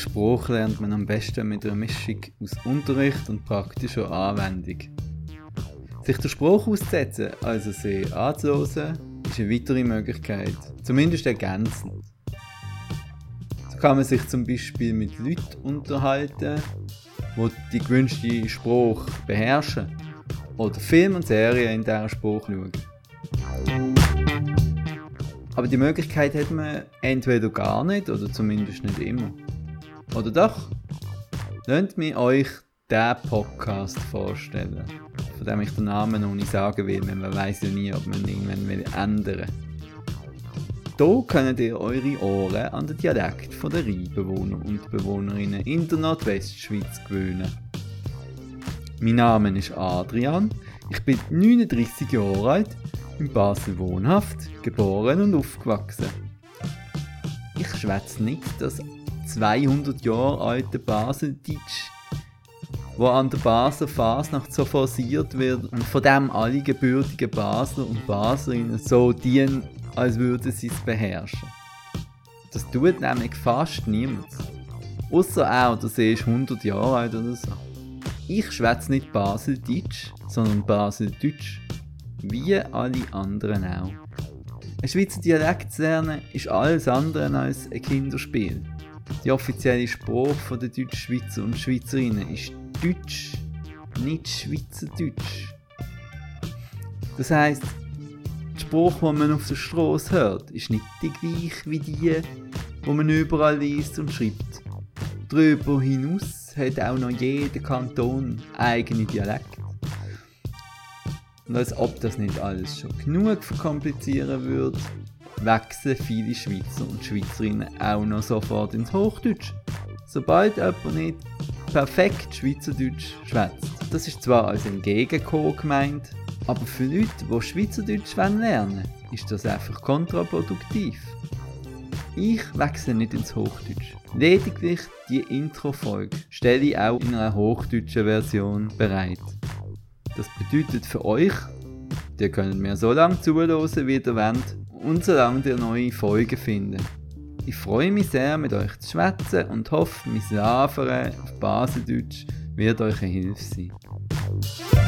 Spruch lernt man am besten mit einer Mischung aus Unterricht und praktischer Anwendung. Sich den Spruch auszusetzen, also sie anzuhören, ist eine weitere Möglichkeit, zumindest ergänzend. So kann man sich zum Beispiel mit Leuten unterhalten, die die gewünschte Spruch beherrschen oder Filme und Serien in dieser Spruch schauen. Aber die Möglichkeit hat man entweder gar nicht oder zumindest nicht immer. Oder doch? Lasst mir euch den Podcast vorstellen, von dem ich den Namen noch nicht sagen will, weil man weiß ja nie, ob man irgendwann will ändern Hier könnt ihr eure Ohren an den Dialekt der Rheinbewohner und Bewohnerinnen in der Nordwestschweiz gewöhnen. Mein Name ist Adrian, ich bin 39 Jahre alt, in Basel wohnhaft, geboren und aufgewachsen. Ich schwätze nicht das 200 Jahre alte Baseldeutsch, wo an der Basler Fasnacht so forciert wird und von dem alle gebürtigen Basler und Baslerinnen so dienen, als würden sie es beherrschen. Das tut nämlich fast niemand. Außer auch, der See ist 100 Jahre alt oder so. Ich schwätze nicht Baseldeutsch, sondern Baseldeutsch. Wie alle anderen auch. Ein Schweizer Dialekt zu lernen ist alles andere als ein Kinderspiel. Die offizielle Sprache der Deutschschweizer und Schweizerinnen ist Deutsch, nicht Schweizerdeutsch. Das heisst, die Sprache, die man auf der Straße hört, ist nicht die gleiche wie die, die man überall liest und schreibt. Darüber hinaus hat auch noch jeder Kanton eigene Dialekt. Und als ob das nicht alles schon genug verkomplizieren würde, wechseln viele Schweizer und Schweizerinnen auch noch sofort ins Hochdeutsch, sobald jemand nicht perfekt Schweizerdeutsch schwätzt. Das ist zwar als Entgegenkommen gemeint, aber für Leute, die Schweizerdeutsch lernen wollen, ist das einfach kontraproduktiv. Ich wechsle nicht ins Hochdeutsch. Lediglich die Intro-Folge stelle ich auch in einer hochdeutschen Version bereit. Das bedeutet für euch, ihr könnt mir so lange zuhören, wie ihr wollt, und solange ihr neue Folgen findet. Ich freue mich sehr, mit euch zu schwätzen und hoffe, mein Laveren auf Baseldeutsch wird euch eine Hilfe sein.